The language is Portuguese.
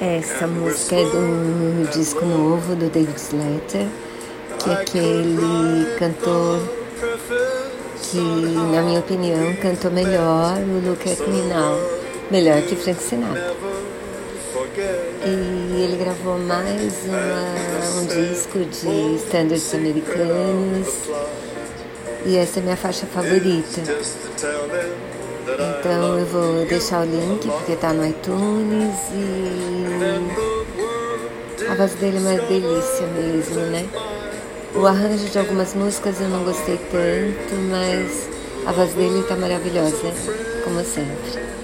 Essa música é do disco novo do David Slater, que é aquele cantor que, na minha opinião, cantou melhor o Look at Me Now, melhor que Frank Sinatra. E ele gravou mais uma, um disco de standards americanos e essa é minha faixa favorita. Então eu vou deixar o link porque tá no iTunes e a voz dele é uma delícia mesmo, né? O arranjo de algumas músicas eu não gostei tanto, mas a voz dele tá maravilhosa, como sempre.